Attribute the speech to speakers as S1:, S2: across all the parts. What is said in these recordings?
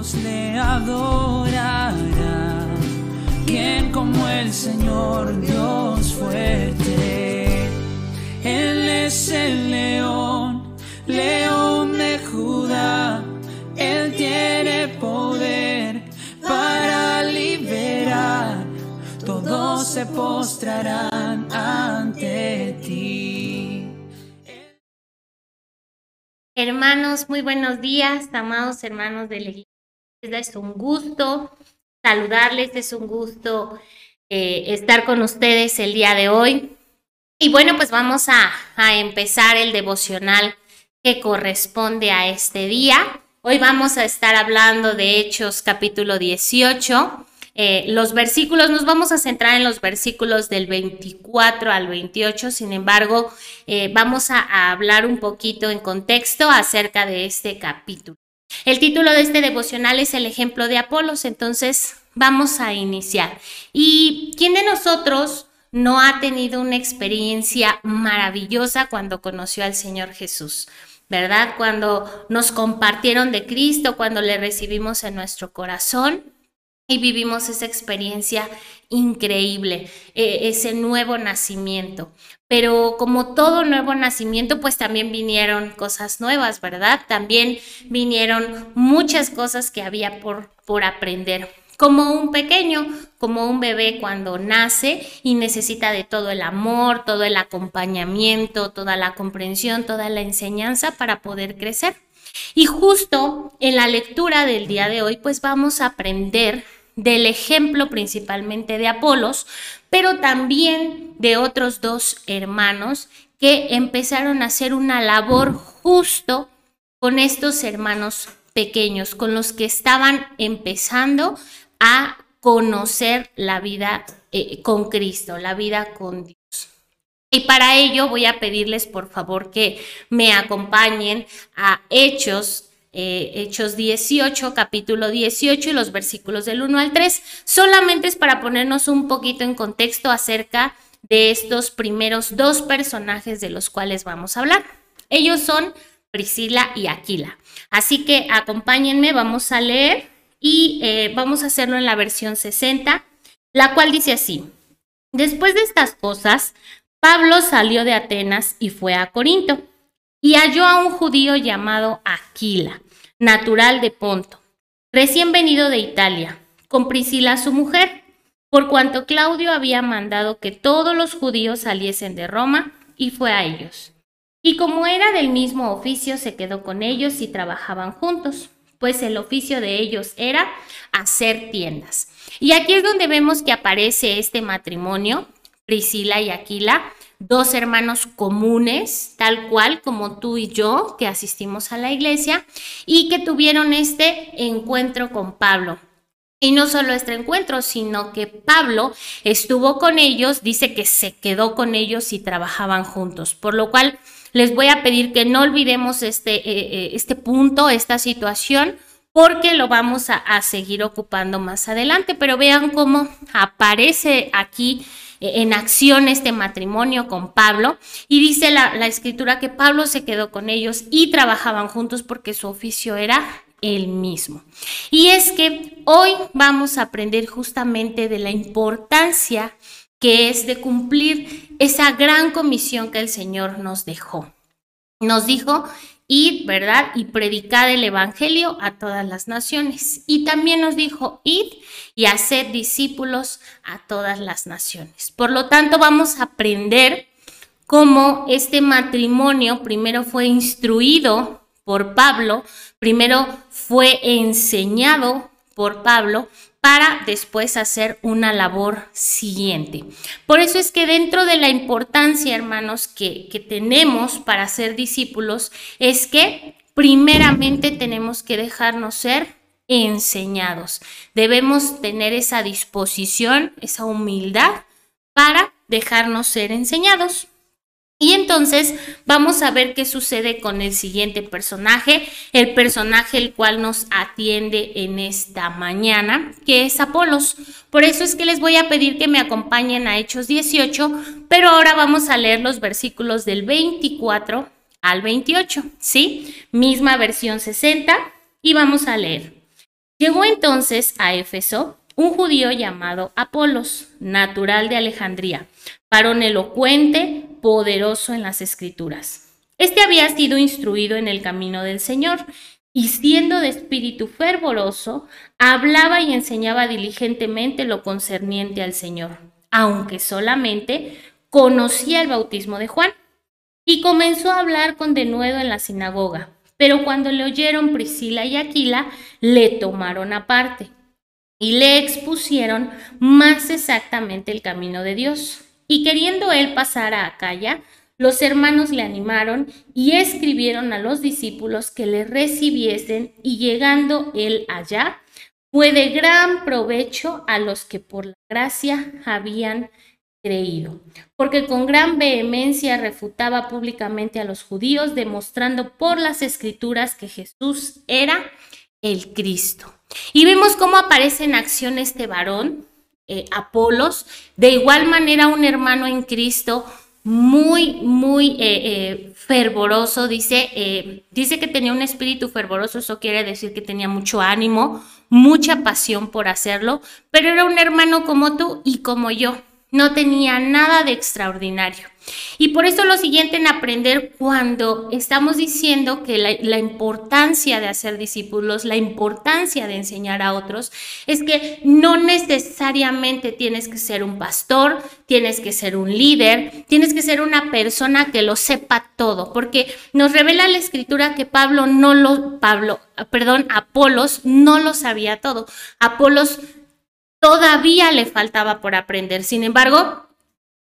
S1: le adorarán. ¿Quién como el Señor Dios fuerte? Él es el león, león de Judá. Él tiene poder para liberar. Todos se postrarán ante ti.
S2: Hermanos, muy buenos días, amados hermanos de la iglesia. Es un gusto saludarles, es un gusto eh, estar con ustedes el día de hoy. Y bueno, pues vamos a, empezar el devocional que corresponde a este día. Hoy vamos a estar hablando de Hechos capítulo 18. Eh, los versículos, nos vamos a centrar en los versículos del 24 al 28, sin embargo, eh, vamos a hablar un poquito en contexto acerca de este capítulo. El título de este devocional es el ejemplo de Apolos, entonces vamos a iniciar. ¿Y quién de nosotros no ha tenido una experiencia maravillosa cuando conoció al Señor Jesús? ¿Verdad? Cuando nos compartieron de Cristo, cuando le recibimos en nuestro corazón y vivimos esa experiencia increíble, eh, ese nuevo nacimiento. Pero como todo nuevo nacimiento, pues también vinieron cosas nuevas, ¿verdad? También vinieron muchas cosas que había por, por aprender. Como un pequeño, como un bebé cuando nace y necesita de todo el amor, todo el acompañamiento, toda la comprensión, toda la enseñanza para poder crecer. Y justo en la lectura del día de hoy, pues vamos a aprender del ejemplo principalmente de Apolos, pero también de otros dos hermanos que empezaron a hacer una labor justo con estos hermanos pequeños, con los que estaban empezando a conocer la vida eh, con Cristo, la vida con Dios. Y para ello voy a pedirles por favor que me acompañen a Hechos eh, Hechos 18, capítulo 18 y los versículos del 1 al 3. Solamente es para ponernos un poquito en contexto acerca de estos primeros dos personajes de los cuales vamos a hablar. Ellos son Priscila y Aquila. Así que acompáñenme, vamos a leer y eh, vamos a hacerlo en la versión 60, la cual dice así. Después de estas cosas, Pablo salió de Atenas y fue a Corinto y halló a un judío llamado Aquila, natural de Ponto, recién venido de Italia, con Priscila su mujer, por cuanto Claudio había mandado que todos los judíos saliesen de Roma, y fue a ellos. Y como era del mismo oficio, se quedó con ellos y trabajaban juntos, pues el oficio de ellos era hacer tiendas. Y aquí es donde vemos que aparece este matrimonio, Priscila y Aquila, dos hermanos comunes, tal cual como tú y yo, que asistimos a la iglesia y que tuvieron este encuentro con Pablo. Y no solo este encuentro, sino que Pablo estuvo con ellos, dice que se quedó con ellos y trabajaban juntos, por lo cual les voy a pedir que no olvidemos este, eh, eh, este punto, esta situación, porque lo vamos a, a seguir ocupando más adelante, pero vean cómo aparece aquí en acción este matrimonio con Pablo y dice la, la escritura que Pablo se quedó con ellos y trabajaban juntos porque su oficio era el mismo. Y es que hoy vamos a aprender justamente de la importancia que es de cumplir esa gran comisión que el Señor nos dejó. Nos dijo id, ¿verdad? Y predicad el Evangelio a todas las naciones. Y también nos dijo, id y haced discípulos a todas las naciones. Por lo tanto, vamos a aprender cómo este matrimonio primero fue instruido por Pablo, primero fue enseñado por Pablo para después hacer una labor siguiente. Por eso es que dentro de la importancia, hermanos, que, que tenemos para ser discípulos, es que primeramente tenemos que dejarnos ser enseñados. Debemos tener esa disposición, esa humildad para dejarnos ser enseñados. Y entonces vamos a ver qué sucede con el siguiente personaje, el personaje el cual nos atiende en esta mañana, que es Apolos. Por eso es que les voy a pedir que me acompañen a Hechos 18, pero ahora vamos a leer los versículos del 24 al 28, ¿sí? Misma versión 60 y vamos a leer. Llegó entonces a Éfeso un judío llamado Apolos, natural de Alejandría, varón elocuente, poderoso en las escrituras. Este había sido instruido en el camino del Señor y siendo de espíritu fervoroso, hablaba y enseñaba diligentemente lo concerniente al Señor, aunque solamente conocía el bautismo de Juan. Y comenzó a hablar con denuedo en la sinagoga. Pero cuando le oyeron Priscila y Aquila, le tomaron aparte y le expusieron más exactamente el camino de Dios. Y queriendo él pasar a Acaya, los hermanos le animaron y escribieron a los discípulos que le recibiesen y llegando él allá, fue de gran provecho a los que por la gracia habían creído, porque con gran vehemencia refutaba públicamente a los judíos, demostrando por las escrituras que Jesús era el Cristo. Y vemos cómo aparece en acción este varón, eh, Apolos, de igual manera un hermano en Cristo muy, muy eh, eh, fervoroso, dice, dice que tenía un espíritu fervoroso, eso quiere decir que tenía mucho ánimo, mucha pasión por hacerlo, pero era un hermano como tú y como yo, no tenía nada de extraordinario. Y por eso lo siguiente en aprender cuando estamos diciendo que la, importancia de hacer discípulos, la importancia de enseñar a otros, es que no necesariamente tienes que ser un pastor, tienes que ser un líder, tienes que ser una persona que lo sepa todo, porque nos revela la escritura que Pablo no lo, Pablo, perdón, Apolos no lo sabía todo. Apolos todavía le faltaba por aprender. Sin embargo,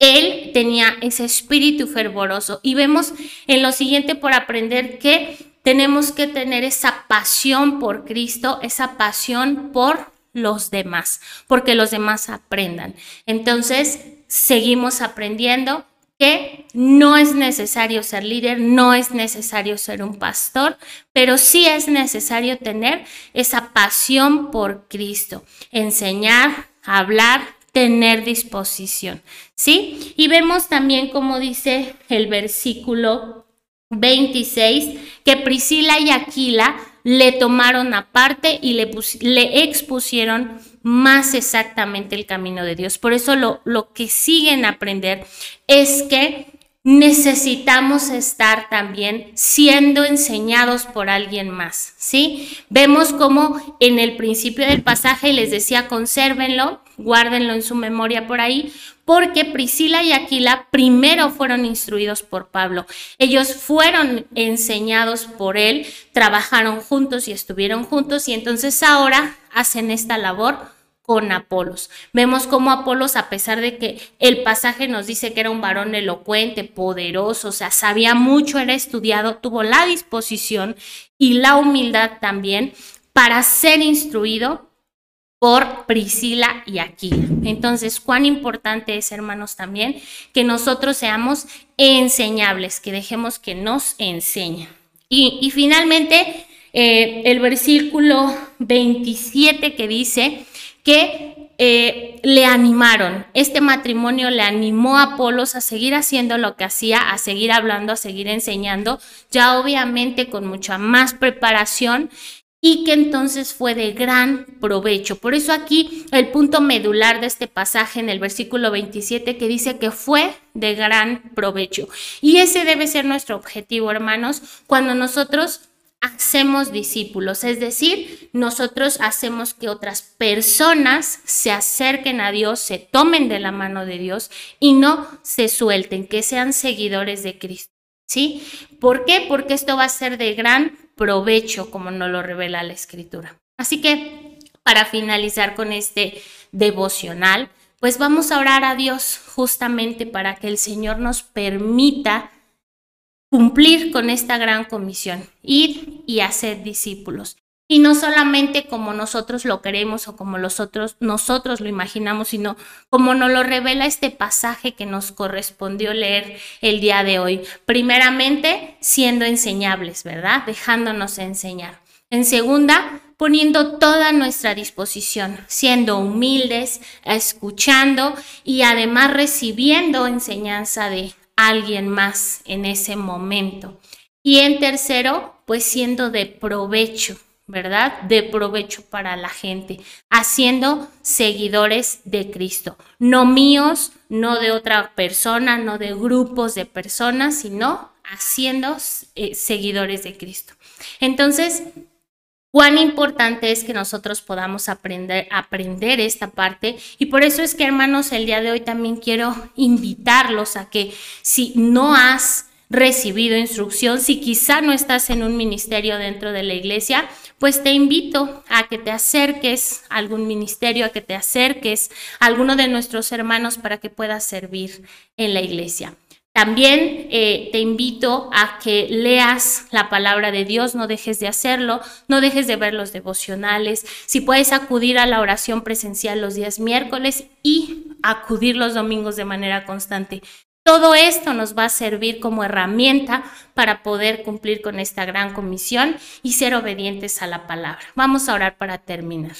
S2: él tenía ese espíritu fervoroso y vemos en lo siguiente por aprender que tenemos que tener esa pasión por Cristo, esa pasión por los demás, porque los demás aprendan. Entonces, seguimos aprendiendo que no es necesario ser líder, no es necesario ser un pastor, pero sí es necesario tener esa pasión por Cristo, enseñar, hablar, tener disposición, ¿sí? Y vemos también como dice el versículo 26, que Priscila y Aquila le tomaron aparte y le, le expusieron más exactamente el camino de Dios. Por eso lo, lo que siguen a aprender es que necesitamos estar también siendo enseñados por alguien más, ¿sí? Vemos como en el principio del pasaje les decía, consérvenlo, guárdenlo en su memoria por ahí, porque Priscila y Aquila primero fueron instruidos por Pablo. Ellos fueron enseñados por él, trabajaron juntos y estuvieron juntos y entonces ahora hacen esta labor con Apolos. Vemos cómo Apolos, a pesar de que el pasaje nos dice que era un varón elocuente, poderoso, o sea, sabía mucho, era estudiado, tuvo la disposición y la humildad también para ser instruido por Priscila y Aquila. Entonces, cuán importante es, hermanos, también que nosotros seamos enseñables, que dejemos que nos enseñen. Y, finalmente, eh, el versículo 27 que dice, que eh, le animaron. Este matrimonio le animó a Apolos a seguir haciendo lo que hacía, a seguir hablando, a seguir enseñando, ya obviamente con mucha más preparación y que entonces fue de gran provecho. Por eso aquí el punto medular de este pasaje en el versículo 27 que dice que fue de gran provecho. Y ese debe ser nuestro objetivo, hermanos, cuando nosotros hacemos discípulos, es decir, nosotros hacemos que otras personas se acerquen a Dios, se tomen de la mano de Dios y no se suelten, que sean seguidores de Cristo. ¿Sí? ¿Por qué? Porque esto va a ser de gran provecho, como nos lo revela la Escritura. Así que, para finalizar con este devocional, pues vamos a orar a Dios justamente para que el Señor nos permita cumplir con esta gran comisión, ir y hacer discípulos. Y no solamente como nosotros lo queremos o como nosotros, nosotros lo imaginamos, sino como nos lo revela este pasaje que nos correspondió leer el día de hoy. Primeramente, siendo enseñables, ¿verdad? Dejándonos enseñar. En segunda, poniendo toda nuestra disposición, siendo humildes, escuchando y además recibiendo enseñanza de alguien más en ese momento. Y en tercero, pues siendo de provecho, ¿verdad? De provecho para la gente, haciendo seguidores de Cristo, no míos, no de otra persona, no de grupos de personas, sino haciendo eh, seguidores de Cristo. Entonces, cuán importante es que nosotros podamos aprender, aprender esta parte. Y por eso es que, hermanos, el día de hoy también quiero invitarlos a que si no has recibido instrucción, si quizá no estás en un ministerio dentro de la iglesia, pues te invito a que te acerques a algún ministerio, a que te acerques a alguno de nuestros hermanos para que puedas servir en la iglesia. También eh, te invito a que leas la palabra de Dios, no dejes de hacerlo, no dejes de ver los devocionales, si puedes acudir a la oración presencial los días miércoles y acudir los domingos de manera constante. Todo esto nos va a servir como herramienta para poder cumplir con esta gran comisión y ser obedientes a la palabra. Vamos a orar para terminar.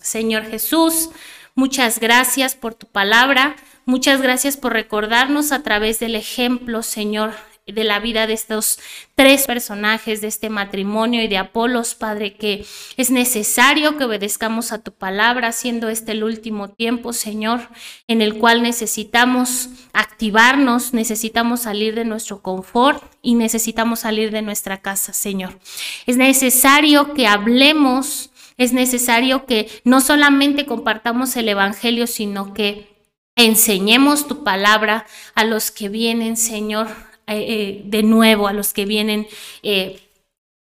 S2: Señor Jesús, muchas gracias por tu palabra. Muchas gracias por recordarnos a través del ejemplo, Señor, de la vida de estos tres personajes de este matrimonio y de Apolos, Padre, que es necesario que obedezcamos a tu palabra, siendo este el último tiempo, Señor, en el cual necesitamos activarnos, necesitamos salir de nuestro confort y necesitamos salir de nuestra casa, Señor. Es necesario que hablemos, es necesario que no solamente compartamos el Evangelio, sino que enseñemos tu palabra a los que vienen, Señor, eh, eh, de nuevo, a los que vienen eh,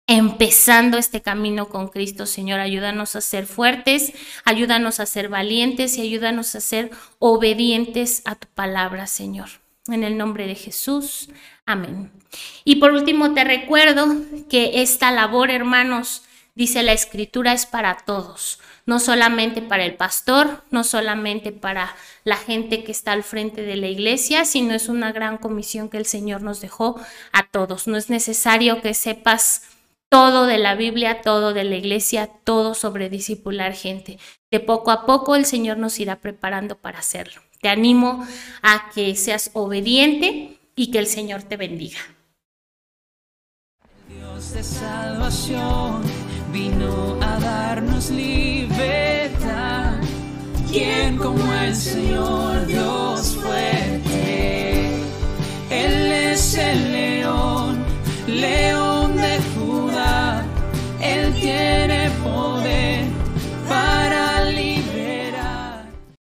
S2: empezando este camino con Cristo, Señor. Ayúdanos a ser fuertes, ayúdanos a ser valientes y ayúdanos a ser obedientes a tu palabra, Señor. En el nombre de Jesús. Amén. Y por último, te recuerdo que esta labor, hermanos, dice la escritura, es para todos no solamente para el pastor, no solamente para la gente que está al frente de la iglesia, sino es una gran comisión que el Señor nos dejó a todos. No es necesario que sepas todo de la Biblia, todo de la iglesia, todo sobre discipular gente. De poco a poco el Señor nos irá preparando para hacerlo. Te animo a que seas obediente y que el Señor te bendiga.
S1: Dios de salvación vino a darnos libertad. Quien como el Señor Dios